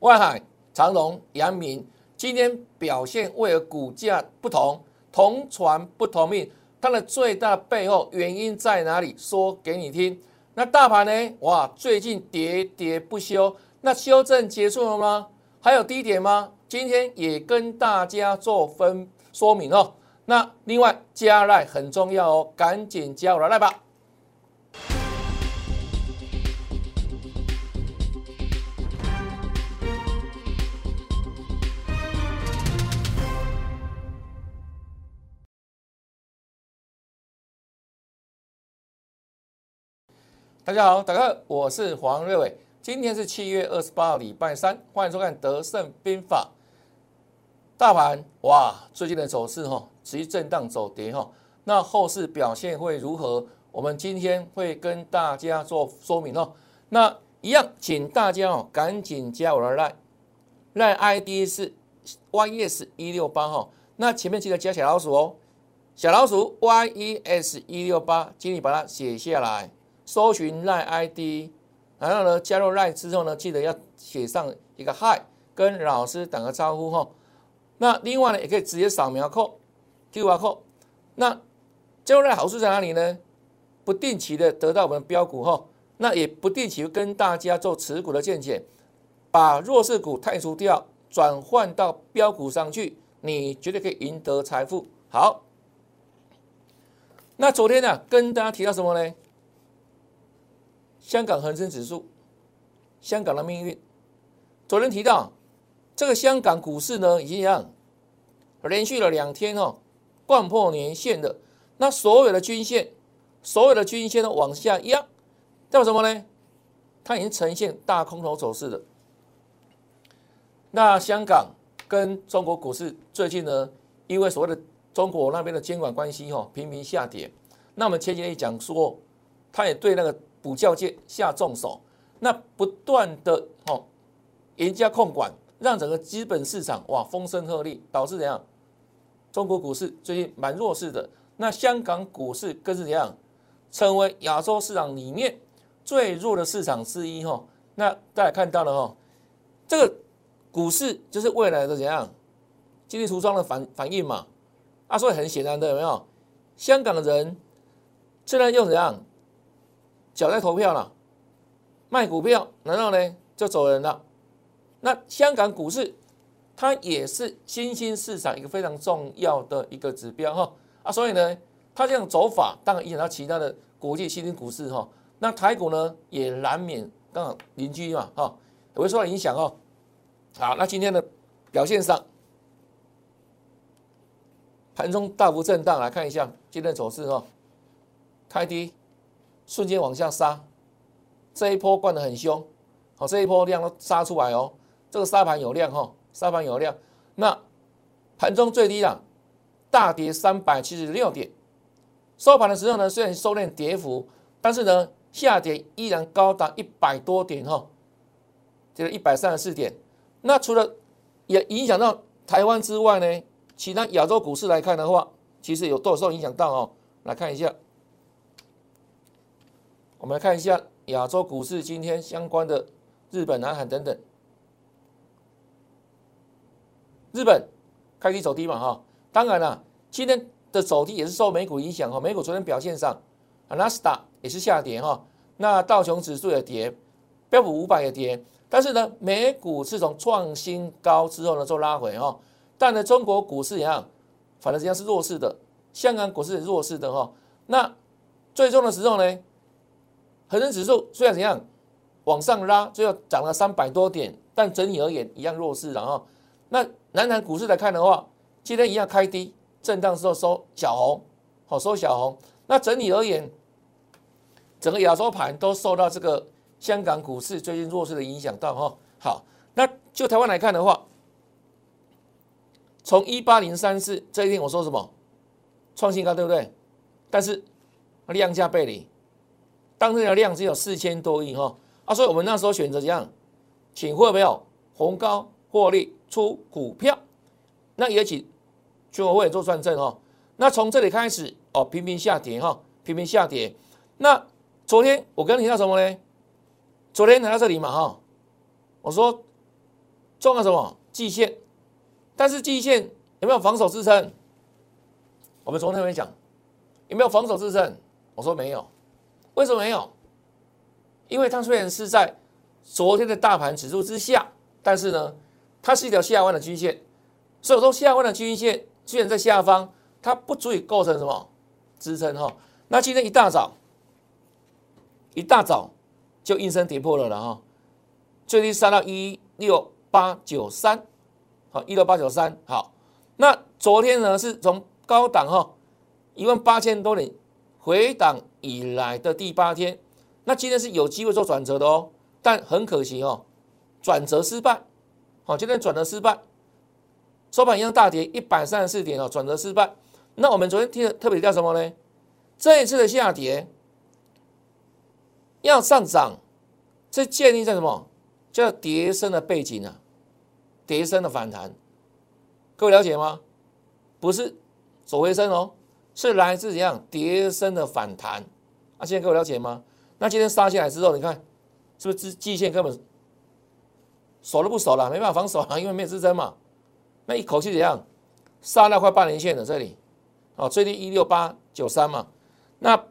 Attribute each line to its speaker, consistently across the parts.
Speaker 1: 外海、长荣、阳明今天表现为何股价不同？同船不同命，它的最大背后原因在哪里？说给你听。那大盘呢？哇，最近喋喋不休。那修正结束了吗？还有低点吗？今天也跟大家做分说明哦。那另外加赖很重要哦，赶紧加我的赖吧。大家好，大家好，我是黄瑞伟。今天是七月二十八号，礼拜三，欢迎收看《德胜兵法》。大盘哇，最近的走势哈，持续震荡走跌哈。那后市表现会如何？我们今天会跟大家做说明哦。那一样，请大家哦，赶紧加我的 line，line ID 是 yes 一六八哈。那前面记得加小老鼠哦，小老鼠 yes 一六八，请你把它写下来。搜寻赖 ID，然后呢，加入赖之后呢，记得要写上一个 Hi，跟老师打个招呼哈。那另外呢，也可以直接扫描 code，QR code。那加入赖好处在哪里呢？不定期的得到我们标股哈，那也不定期跟大家做持股的见解，把弱势股汰除掉，转换到标股上去，你绝对可以赢得财富。好，那昨天呢，跟大家提到什么呢？香港恒生指数，香港的命运。昨天提到这个香港股市呢，一样连续了两天哦，贯破年线的。那所有的均线，所有的均线都往下压，代表什么呢？它已经呈现大空头走势的。那香港跟中国股市最近呢，因为所谓的中国那边的监管关系哈，频频下跌。那我们前几天讲说，他也对那个。补教界下重手，那不断的哦严加控管，让整个资本市场哇风声鹤唳，导致怎样？中国股市最近蛮弱势的，那香港股市更是怎样？成为亚洲市场里面最弱的市场之一哈。那大家看到了哈，这个股市就是未来的怎样经济橱窗的反反应嘛？啊，所以很显然的有没有？香港的人现在又怎样？脚在投票了，卖股票，然后呢就走人了。那香港股市它也是新兴市场一个非常重要的一个指标哈啊，所以呢它这样走法当然影响到其他的国际新兴股市哈。那台股呢也难免刚好邻居嘛哈，也会受到影响哦。好，那今天的表现上，盘中大幅震荡，来看一下今天的走势哈，开低。瞬间往下杀，这一波灌得很凶，好，这一波量都杀出来哦。这个沙盘有量哈，沙盘有量。那盘中最低啊，大跌三百七十六点，收盘的时候呢，虽然收敛跌幅，但是呢，下跌依然高达一百多点哈，就是一百三十四点。那除了也影响到台湾之外呢，其他亚洲股市来看的话，其实有多少受影响到哦？来看一下。我们来看一下亚洲股市今天相关的日本、南韩等等。日本开低走低嘛，哈，当然了，今天的走低也是受美股影响哈。美股昨天表现上，纳斯达也是下跌哈，那道琼指数也跌，标普五百也跌，但是呢，美股是从创新高之后呢做拉回哈，但呢，中国股市一样，反正实际上是弱势的，香港股市弱势的哈。那最终的时候呢？恒生指数虽然怎样往上拉，最后涨了三百多点，但整体而言一样弱势。然后，那南韩股市来看的话，今天一样开低，震荡之后收小红，好收小红。那整体而言，整个亚洲盘都受到这个香港股市最近弱势的影响到哈。好，那就台湾来看的话，从一八零三四这一天我说什么创新高，对不对？但是量价背离。当天的量只有四千多亿哈啊，所以我们那时候选择怎样，请会没有红高获利出股票，那也请全委会做转正哈。那从这里开始哦，频频下跌哈，频频下跌。那昨天我跟你提到什么呢？昨天来到这里嘛哈，我说撞了什么季线？但是季线有没有防守支撑？我们昨天没讲，有没有防守支撑？我说没有，为什么没有？因为它虽然是在昨天的大盘指数之下，但是呢，它是一条下弯的均线，所以说下弯的均线虽然在下方，它不足以构成什么支撑哈。那今天一大早，一大早就应声跌破了了哈，最低杀到一六八九三，好一六八九三好。那昨天呢是从高档哈一万八千多点回档以来的第八天。那今天是有机会做转折的哦，但很可惜哦，转折失败。好，今天转折失败，收盘一样大跌一百三十四点哦，转折失败。那我们昨天听的特别叫什么呢？这一次的下跌要上涨，这建立在什么？叫跌升的背景啊，跌升的反弹。各位了解吗？不是走回升哦，是来自怎样跌升的反弹啊？现在各位了解吗？那今天杀下来之后，你看是不是支季线根本守都不守了，没办法防守啊，因为没有支撑嘛。那一口气怎样杀到快半年线的这里，哦，最低一六八九三嘛。那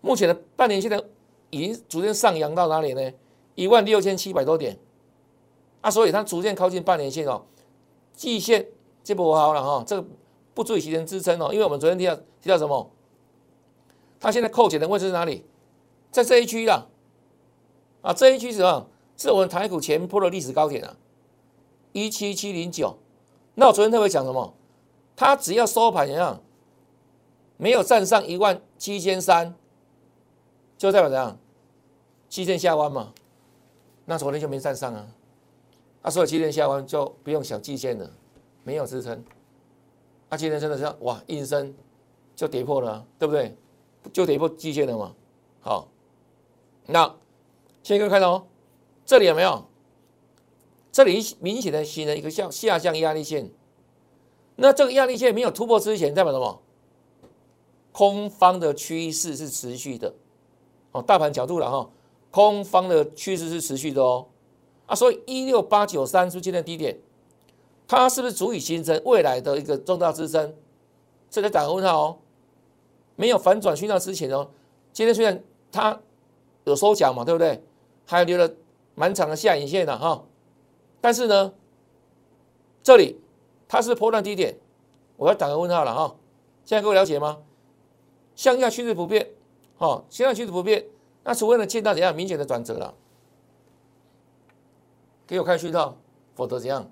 Speaker 1: 目前的半年线的已经逐渐上扬到哪里呢？一万六千七百多点啊，所以它逐渐靠近半年线哦。季线这波好了哈，这个不足以形成支撑哦，因为我们昨天提到提到什么？它现在扣减的位置是哪里？在这一区啦，啊，这一区是什么？是我们台股前坡的历史高点啊，一七七零九。那我昨天特别讲什么？它只要收盘怎样，没有站上一万七千三，就代表怎样？期线下弯嘛。那昨天就没站上啊，啊，所以期线下弯就不用想季线了，没有支撑。啊，今天真的是哇，应声就跌破了，对不对？就跌破季线了嘛。好。那现在各位看到哦，这里有没有？这里明显的形成一个向下降压力线。那这个压力线没有突破之前，代表什么？空方的趋势是持续的。哦，大盘角度了哈，空方的趋势是持续的哦。啊，所以一六八九三是今天低点，它是不是足以形成未来的一个重大支撑？这个打个问号哦。没有反转讯号之前哦，今天虽然它。有收脚嘛，对不对？还留了蛮长的下影线的哈，但是呢，这里它是破断低点，我要打个问号了哈。现在各位了解吗？向下趋势不变，哈，向下趋势不变，那除非呢见到怎样明显的转折了，给我看讯号，否则怎样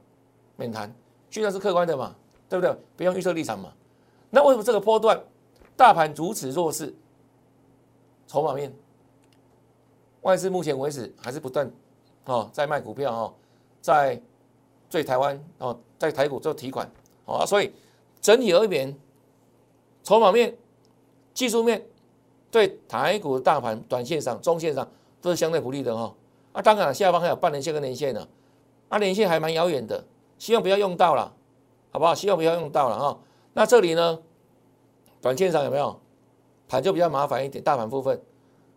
Speaker 1: 免谈。讯号是客观的嘛，对不对？不用预测立场嘛。那为什么这个波段大盘如此弱势？筹码面。外资目前为止还是不断哦在卖股票哦，在对台湾哦在台股做提款哦，所以整体而言，筹码面、技术面对台股大盘短线上、中线上都是相对不利的哈。啊，当然下方还有半年线跟年线呢，啊，年线还蛮遥远的，希望不要用到了，好不好？希望不要用到了哈。那这里呢，短线上有没有盘就比较麻烦一点，大盘部分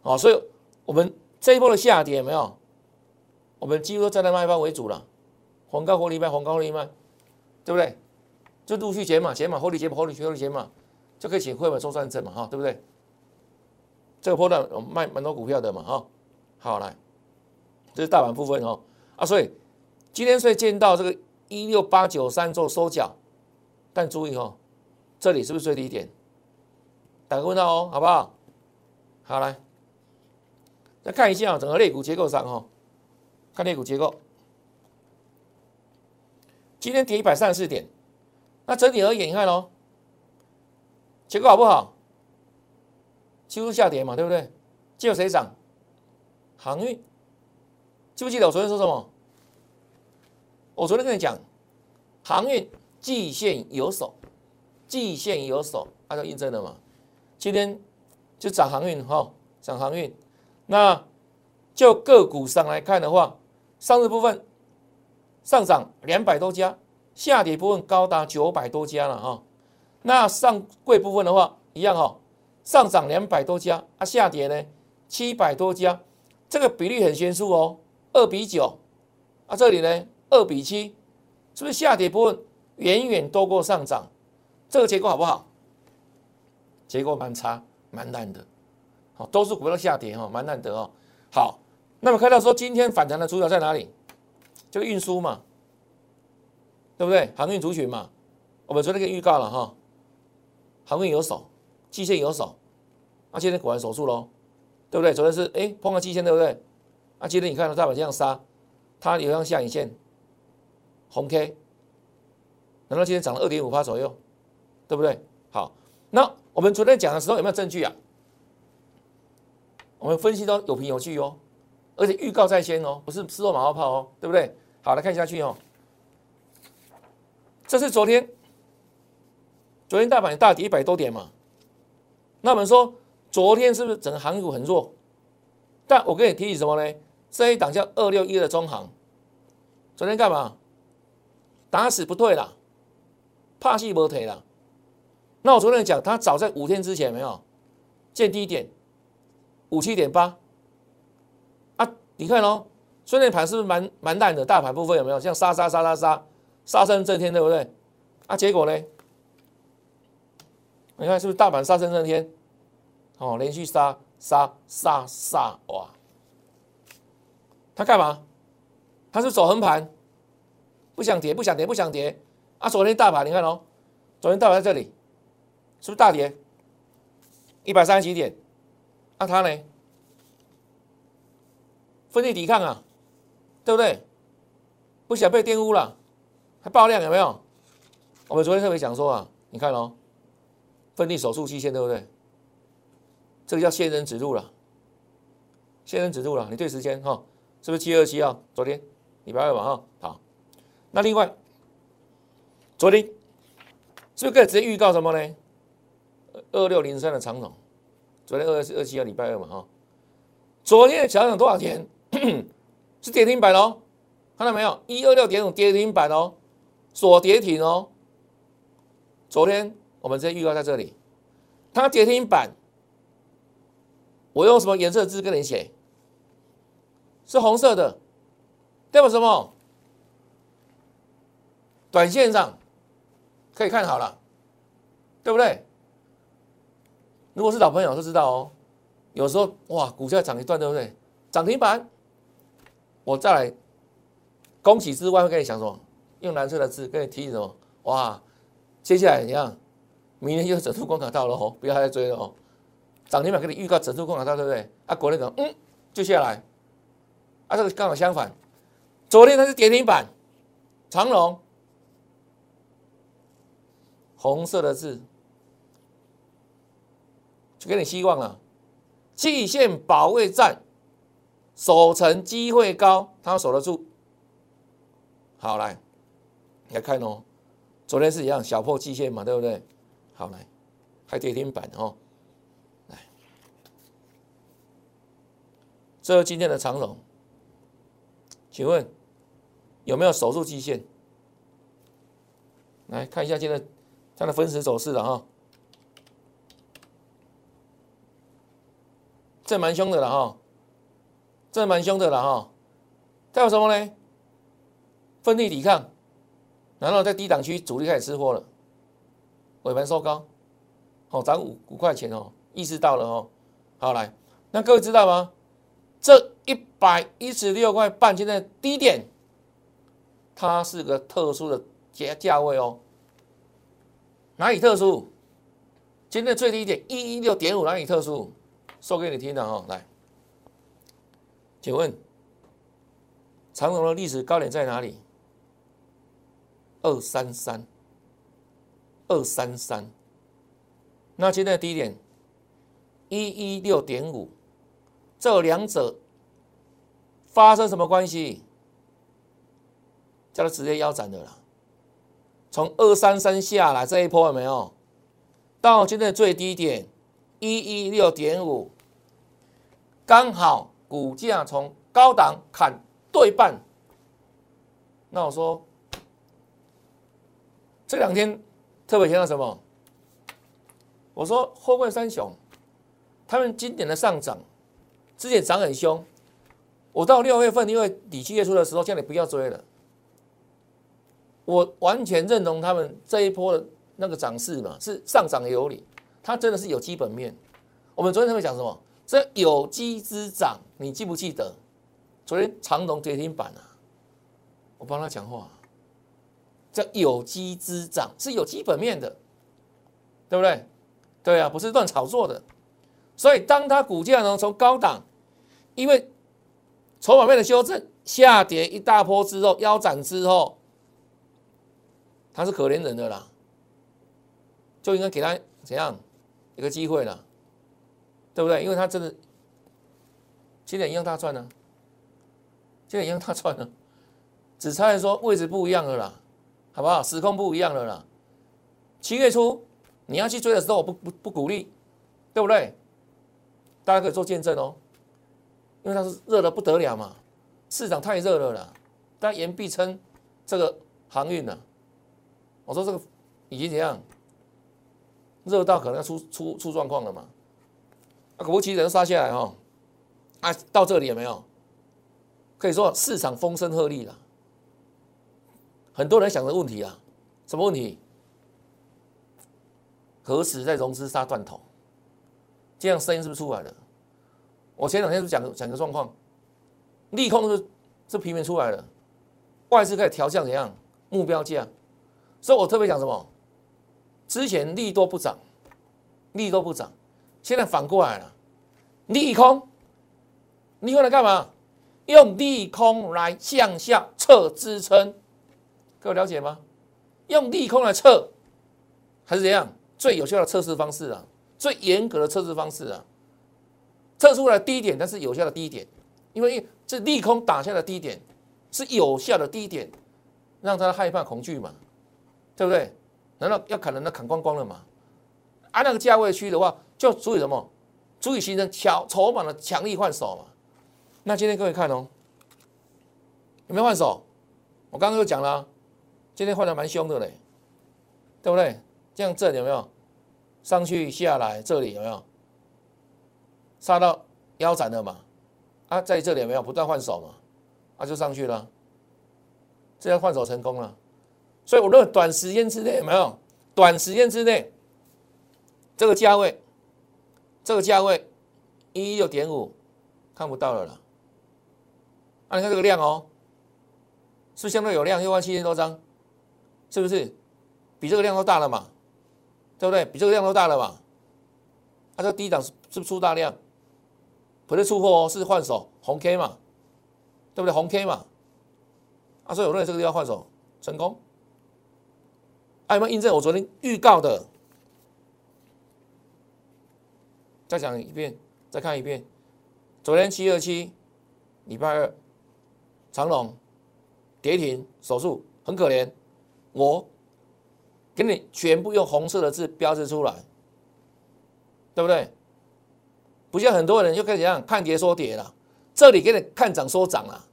Speaker 1: 哦，所以我们。这一波的下跌有没有？我们几乎都站在卖方为主了，黄高获利卖，黄高获利卖，对不对？就陆续减码，减码获利减码，获利获利减码，就可以请会员做算证嘛，哈，对不对？这个波段我们卖蛮多股票的嘛，哈，好来，这是大盘部分哦，啊，所以今天所以见到这个一六八九三做收脚，但注意哦，这里是不是最低点？打个问号哦，好不好？好来。再看一下，整个肋骨结构上哈，看肋骨结构，今天跌一百三十四点，那整体而言，你看哦，结构好不好？几乎下跌嘛，对不对？记得谁涨？航运，记不记得我昨天说什么？我昨天跟你讲，航运季线有手，季线有手，它就印证了嘛。今天就涨航运哈，涨航运。那就个股上来看的话，上日部分上涨两百多家，下跌部分高达九百多家了哈。那上柜部分的话，一样哈，上涨两百多家，啊下跌呢七百多家，这个比例很悬殊哦，二比九啊，这里呢二比七，是不是下跌部分远远多过上涨？这个结构好不好？结构蛮差，蛮烂的。好，都是股票下跌哈，蛮难得哦。好，那么看到说今天反弹的主角在哪里？就运输嘛，对不对？航运族群嘛，我们昨天给预告了哈，航运有手，季线有手，那今天果然守住喽，对不对？昨天是哎碰到季线，对不对？那今天你看到大盘这样杀，它有样下影线，红 K，难道今天涨了二点五八左右，对不对？好，那我们昨天讲的时候有没有证据啊？我们分析都有凭有据哦，而且预告在先哦，不是吃肉马后炮哦，对不对？好，来看下去哦。这是昨天，昨天大盘大跌一百多点嘛。那我们说，昨天是不是整个航运股很弱？但我跟你提醒什么呢？这一档叫二六一的中行，昨天干嘛？打死不退了，怕戏不退了。那我昨天讲，它早在五天之前没有见低点。五七点八啊！你看哦，虽然盘是不是蛮蛮烂的？大盘部分有没有像杀杀杀杀杀杀声震天，对不对？啊，结果呢？你看是不是大盘杀声震天？哦，连续杀杀杀杀哇！他干嘛？他是走横盘，不想跌，不想跌，不想跌啊！昨天大盘你看哦，昨天大盘在这里，是不是大跌一百三十几点？那他呢？分力抵抗啊，对不对？不想被玷污了，还爆量有没有？我们昨天特别讲说啊，你看哦，分力手术期限对不对？这个叫仙人指路了，仙人指路了。你对时间哈，是不是七二七啊？昨天礼拜二嘛哈，好。那另外，昨天是不是可以直接预告什么呢？二六零三的长总。昨天二二七号礼拜二嘛哈，昨天的小涨多少钱？是跌停板哦，看到没有？一二六点五跌停板哦，锁跌停哦。昨天我们直接预告在这里，它跌停板，我用什么颜色字跟你写？是红色的，代表什么？短线上可以看好了，对不对？如果是老朋友都知道哦，有时候哇，股价涨一段，对不对？涨停板，我再来恭喜之外，会跟你讲什么？用蓝色的字跟你提醒什么？哇，接下来怎样？明天又整数关卡到了哦，不要再追了哦。涨停板给你预告整数关卡到，对不对？啊，国内讲嗯，就下来。啊，这个刚好相反，昨天它是跌停板，长龙，红色的字。就给你希望了，气线保卫战，守城机会高，他守得住。好来，来看哦，昨天是一样小破季线嘛，对不对？好来，还跌停板哦，来，这是今天的长龙，请问有没有守住季线？来看一下今天它的分时走势了哈。这蛮凶的了哈，这蛮凶的了哈，代表什么呢？奋力抵抗，然后在低档区主力开始吃货了，尾盘收高，好涨五五块钱哦，意识到了哦，好来，那各位知道吗？这一百一十六块半现在低点，它是个特殊的价价位哦，哪里特殊？今天最低点一一六点五，哪里特殊？说给你听的哦，来，请问长荣的历史高点在哪里？二三三，二三三。那现在低点一一六点五，这两者发生什么关系？叫它直接腰斩的了。从二三三下来这一波有没有？到现在最低点。一一六点五，刚好股价从高档砍对半。那我说这两天特别强调什么？我说后冠三雄，他们经典的上涨，之前涨很凶。我到六月份，因为底七月初的时候，叫你不要追了。我完全认同他们这一波的那个涨势嘛，是上涨有理，它真的是有基本面。我们昨天他们讲什么？这有机之长，你记不记得？昨天长隆跌停板啊，我帮他讲话，叫有机之长是有基本面的，对不对？对啊，不是乱炒作的。所以当它股价呢从高档，因为筹码面的修正下跌一大波之后腰斩之后，他是可怜人的啦，就应该给他怎样一个机会了，对不对？因为他真的今天一样大赚呢。就一样大赚了，只差说位置不一样了啦，好不好？时空不一样了啦。七月初你要去追的时候，我不不不鼓励，对不对？大家可以做见证哦，因为它是热的不得了嘛，市场太热了啦，但言必称这个航运呢，我说这个已经怎样，热到可能要出出出状况了嘛。啊，果不其然杀下来哈，啊，到这里有没有？可以说市场风声鹤唳了，很多人想的问题啊，什么问题？何时在融资杀断头？这样声音是不是出来了？我前两天是讲讲个状况，利空是是平面出来了，外资开始调降怎样目标价？所以我特别讲什么？之前利多不涨，利多不涨，现在反过来了，利空，利空来干嘛？用利空来向下测支撑，各位了解吗？用利空来测，还是怎样？最有效的测试方式啊，最严格的测试方式啊，测出来低点，但是有效的低点，因为这利空打下的低点是有效的低点，让他害怕恐惧嘛，对不对？难道要砍人，那砍光光了嘛？按那个价位区的话，就足以什么？足以形成强筹码的强力换手嘛？那今天各位看哦，有没有换手？我刚刚就讲了，今天换的蛮凶的嘞，对不对？这样这里有没有上去下来？这里有没有杀到腰斩了嘛？啊，在这里有没有不断换手嘛？啊，就上去了，这样换手成功了。所以我认为短时间之内有没有？短时间之内这个价位，这个价位一六点五看不到了啦。啊，你看这个量哦，是相对有量，六万七千多张，是不是？比这个量都大了嘛，对不对？比这个量都大了嘛。啊，这低档是是不是出大量？不是出货哦，是换手红 K 嘛，对不对？红 K 嘛。啊，所以我认为这个地方换手成功。还，有没有印证我昨天预告的？再讲一遍，再看一遍。昨天七二七，礼拜二。长龙跌停手术很可怜，我给你全部用红色的字标志出来，对不对？不像很多人又开始样看跌说跌了，这里给你看涨说涨了，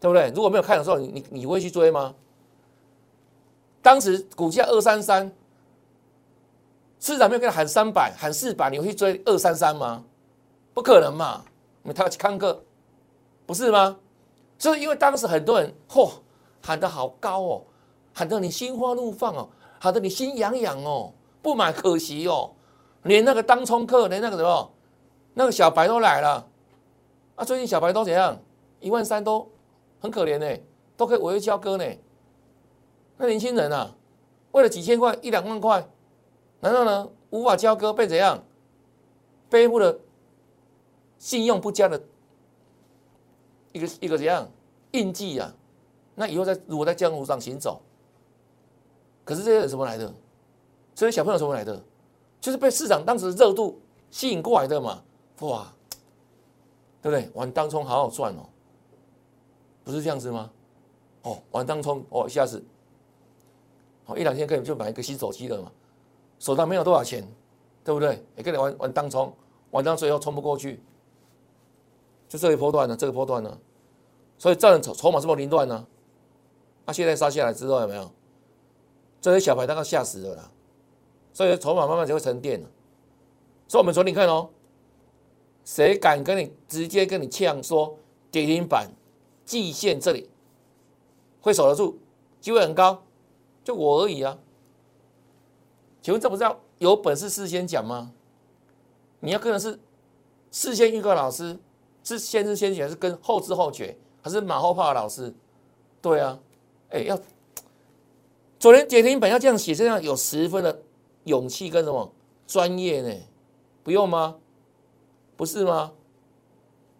Speaker 1: 对不对？如果没有看的时候，你你会去追吗？当时股价二三三，市场没有给他喊三百喊四百，你会去追二三三吗？不可能嘛，因为他去看个，不是吗？就是因为当时很多人嚯喊得好高哦，喊得你心花怒放哦，喊得你心痒痒哦，不买可惜哦，连那个当冲客，连那个什么，那个小白都来了，啊，最近小白都怎样？一万三都很可怜呢，都可以违约交割呢。那年轻人啊，为了几千块一两万块，难道呢无法交割被怎样？背负了信用不佳的。一个一个怎样印记啊？那以后在如果在江湖上行走，可是这些人什么来的？这些小朋友什么来的？就是被市场当时的热度吸引过来的嘛？哇，对不对？玩当冲好好赚哦，不是这样子吗？哦，玩当冲哦，下子，好一两天可以就买一个新手机了嘛？手上没有多少钱，对不对？也跟你玩玩当冲，玩到最后冲不过去。就这一波段呢，这个波段呢，所以造成筹筹码这么凌乱呢。那现在杀下来之后有没有？这些小牌大概吓死了啦。所以筹码慢慢就会沉淀了。所以我们昨天看哦，谁敢跟你直接跟你呛说跌停板季线这里会守得住，机会很高，就我而已啊。请问这不是要有本事事先讲吗？你要跟的是事先预告老师，是先知先觉，还是跟后知后觉，还是马后炮的老师？对啊，哎，要昨天跌停板要这样写，这样有十分的勇气跟什么专业呢？不用吗？不是吗？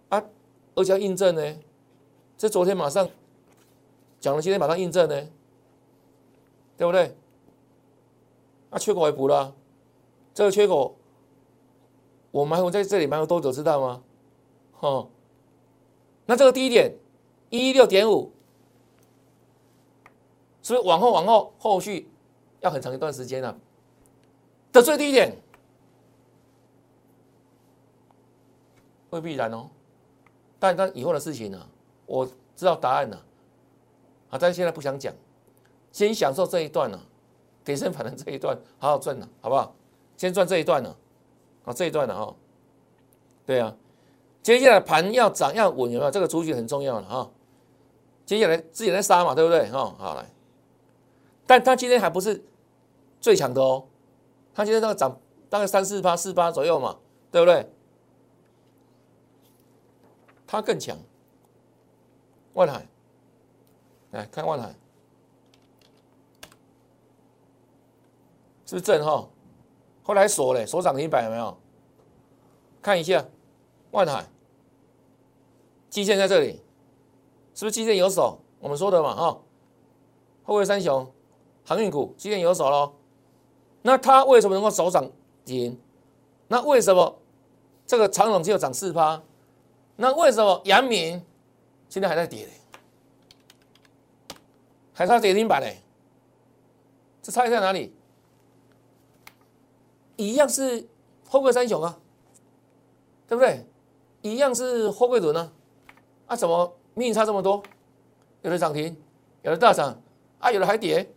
Speaker 1: 啊，而且要印证呢，这昨天马上讲了，今天马上印证呢，对不对？啊，缺口也补了，这个缺口我埋伏在这里埋伏多久知道吗？哈，那这个低点一六点五，是不是往后往后后续要很长一段时间啊？的最低点未必然哦，但但以后的事情呢，我知道答案了，啊，但是现在不想讲，先享受这一段呢。跌升反弹这一段好好赚了，好不好？先赚这一段了，啊，这一段了哈。对啊，接下来盘要涨要稳，有没有？这个主局很重要了哈。接下来自己来杀嘛，对不对？哈，好来。但它今天还不是最强的哦，它今天那个涨大概三四八、四八左右嘛，对不对？它更强。万海，来看万海。是不是正哈？后来锁嘞，锁涨停板有没有？看一下，万海，基线在这里，是不是基线有手？我们说的嘛哈，后卫三雄，航运股基线有手喽。那它为什么能够首涨停？那为什么这个长隆只有涨四趴？那为什么阳明现在还在跌嘞？还差跌停板嘞？这差异在哪里？一样是货柜三雄啊，对不对？一样是货柜轮啊，啊，怎么命差这么多？有的涨停，有的大涨，啊，有的还跌。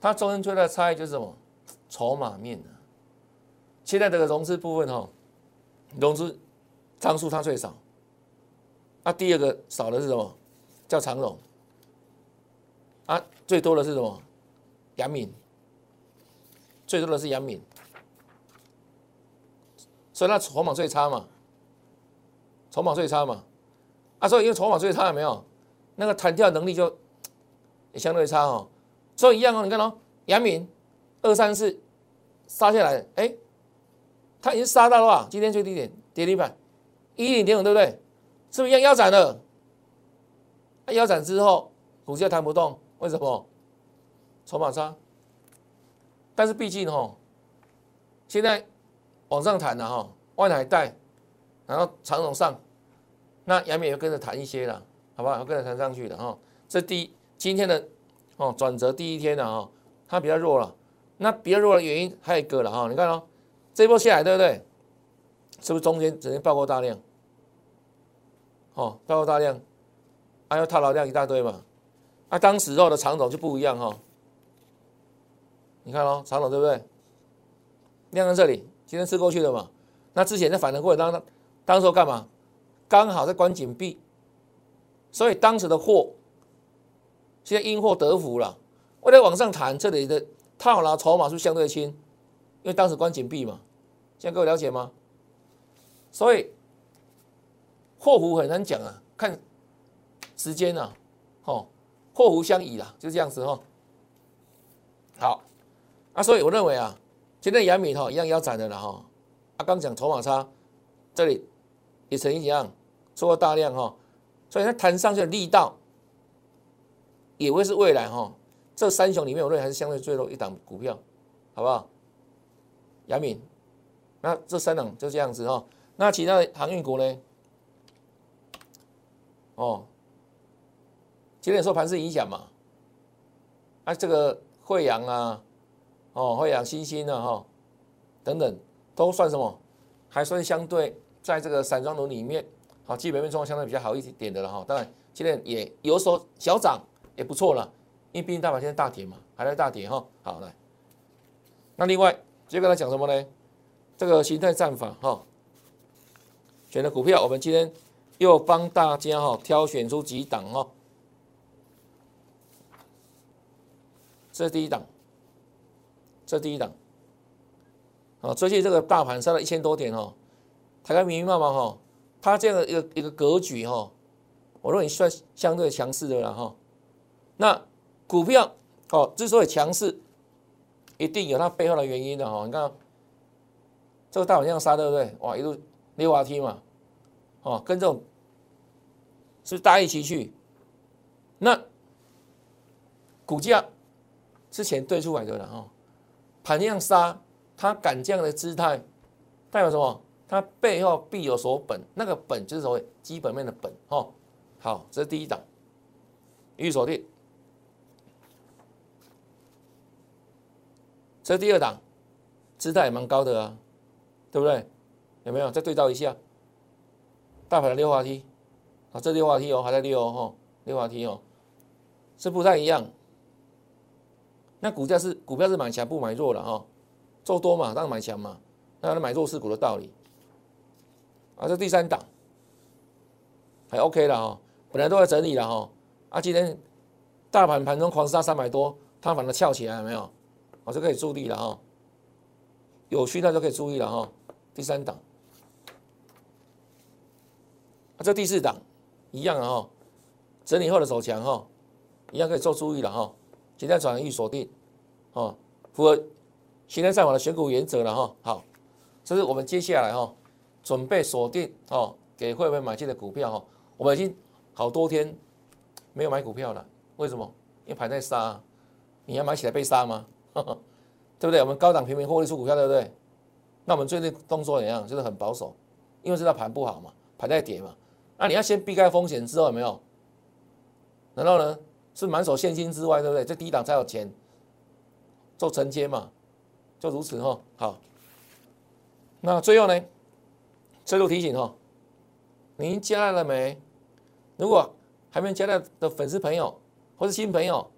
Speaker 1: 它中间最大的差异就是什么？筹码面啊。现在这个融资部分哈，融资张数它最少。啊，第二个少的是什么？叫长融。啊，最多的是什么？阳敏。最多的是杨敏，所以那筹码最差嘛，筹码最差嘛，啊，所以因为筹码最差有没有？那个弹跳能力就也相对差哦，所以一样哦，你看哦，杨敏二三四杀下来，哎，他已经杀到了吧？今天最低点跌停板一零点五，对不对？是不是一样腰斩了？腰斩之后股价弹不动，为什么？筹码差。但是毕竟哈，现在往上弹了哈，外海带，然后长荣上，那阳明也跟着弹一些了，好不好？要跟着弹上去的哈。这第今天的哦转折第一天的哈，它比较弱了。那比较弱的原因还有一个了哈，你看哦，这波下来对不对？是不是中间整天爆过大量？哦，爆过大量，还有套牢量一大堆嘛。啊，当时候的长总就不一样哈。你看哦，长龙对不对？量在这里，今天吃过去的嘛。那之前在反弹过程当，当时候干嘛？刚好在关紧闭，所以当时的货现在因祸得福了。为了往上弹，这里的套牢筹码是相对轻，因为当时关紧闭嘛。现在各位了解吗？所以祸福很难讲啊，看时间啊，哦，祸福相倚啦，就这样子哦。好。啊，所以我认为啊，今天阳明哈一样腰斩的了哈。啊，刚讲筹码差，这里也曾经一样出过大量哈，所以它弹上去的力道也会是未来哈。这三雄里面，我认为还是相对最弱一档股票，好不好？阳明，那这三档就这样子哈。那其他的航运股呢？哦，今天受盘势影响嘛？啊，这个惠阳啊。哦，会养星星的哈，等等，都算什么？还算相对在这个散装轮里面，好，基本面状况相对比较好一点的了哈。当然，今天也有所小涨，也不错了，因为毕竟大盘现在大跌嘛，还在大跌哈。好，来，那另外接着来讲什么呢？这个形态战法哈，选的股票，我们今天又帮大家哈挑选出几档哈。这是第一档，这第一档。啊，最近这个大盘杀了一千多点哦，台湾明明白白哈，它这样的一个一个格局哈，我认为算相对强势的了哈。那股票哦，之所以强势，一定有它背后的原因的哈。你看这个大盘这样杀，对不对？哇，一路溜滑梯嘛，哦，跟这种是大一起去，那股价之前对出来的了哈，盘这样杀。他敢这样的姿态，代表什么？他背后必有所本，那个本就是所谓基本面的本，哦。好，这是第一档，预锁定。这是第二档，姿态也蛮高的啊，对不对？有没有？再对照一下，大盘的六滑梯，啊，这六滑梯哦，还在溜哦，六滑梯哦，是不太一样。那股价是股票是买强不买弱了哈。做多嘛，当然买强嘛，那买弱势股的道理。啊，这第三档还 OK 了哈，本来都在整理了哈，啊，今天大盘盘中狂杀三百多，它反而翘起来了没有？啊，就可以注意了哈，有需要就可以注意了哈。第三档，啊，这第四档一样哈，整理后的走强哈，一样可以做注意了哈。今天转预锁定，哦，符合。今天上网的选股原则了哈，好，这是我们接下来哈准备锁定哦给会员买进的股票哈，我们已经好多天没有买股票了，为什么？因为盘在杀，你要买起来被杀吗？对不对？我们高档平民获利出股票，对不对？那我们最近动作怎样？就是很保守，因为知道盘不好嘛，盘在跌嘛，那你要先避开风险之后有没有？然后呢是满手现金之外，对不对？这低档才有钱做承接嘛。就如此哈，好。那最后呢，最后提醒哈，您加来了没？如果还没加来的粉丝朋友或是新朋友，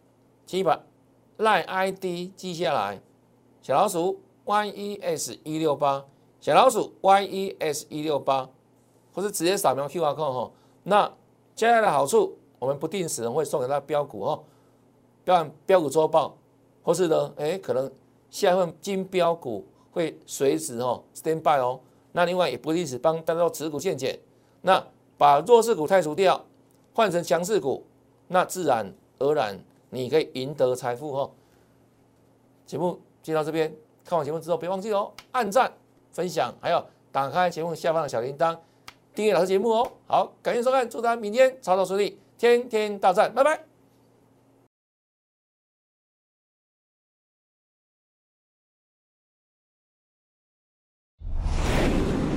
Speaker 1: 请把 line ID 记下来，小老鼠 yes 一六八，小老鼠 yes 一六八，或是直接扫描 QR code 哈。那加来的好处，我们不定时会送给他标股哦，标标股周报，或是呢，哎，可能。下一份金标股会随时哦 stand by 哦，那另外也不定时帮大家做持股限减，那把弱势股汰除掉，换成强势股，那自然而然你可以赢得财富哦。节目就到这边，看完节目之后别忘记哦，按赞、分享，还有打开节目下方的小铃铛，订阅老师节目哦。好，感谢收看，祝大家明天操作顺利，天天大战，拜拜。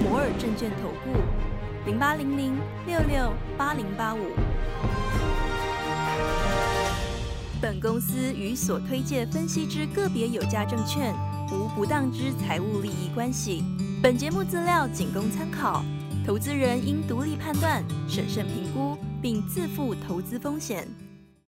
Speaker 2: 摩尔证券投顾零八零零六六八零八五。本公司与所推介分析之个别有价证券无不当之财务利益关系。本节目资料仅供参考，投资人应独立判断、审慎评估，并自负投资风险。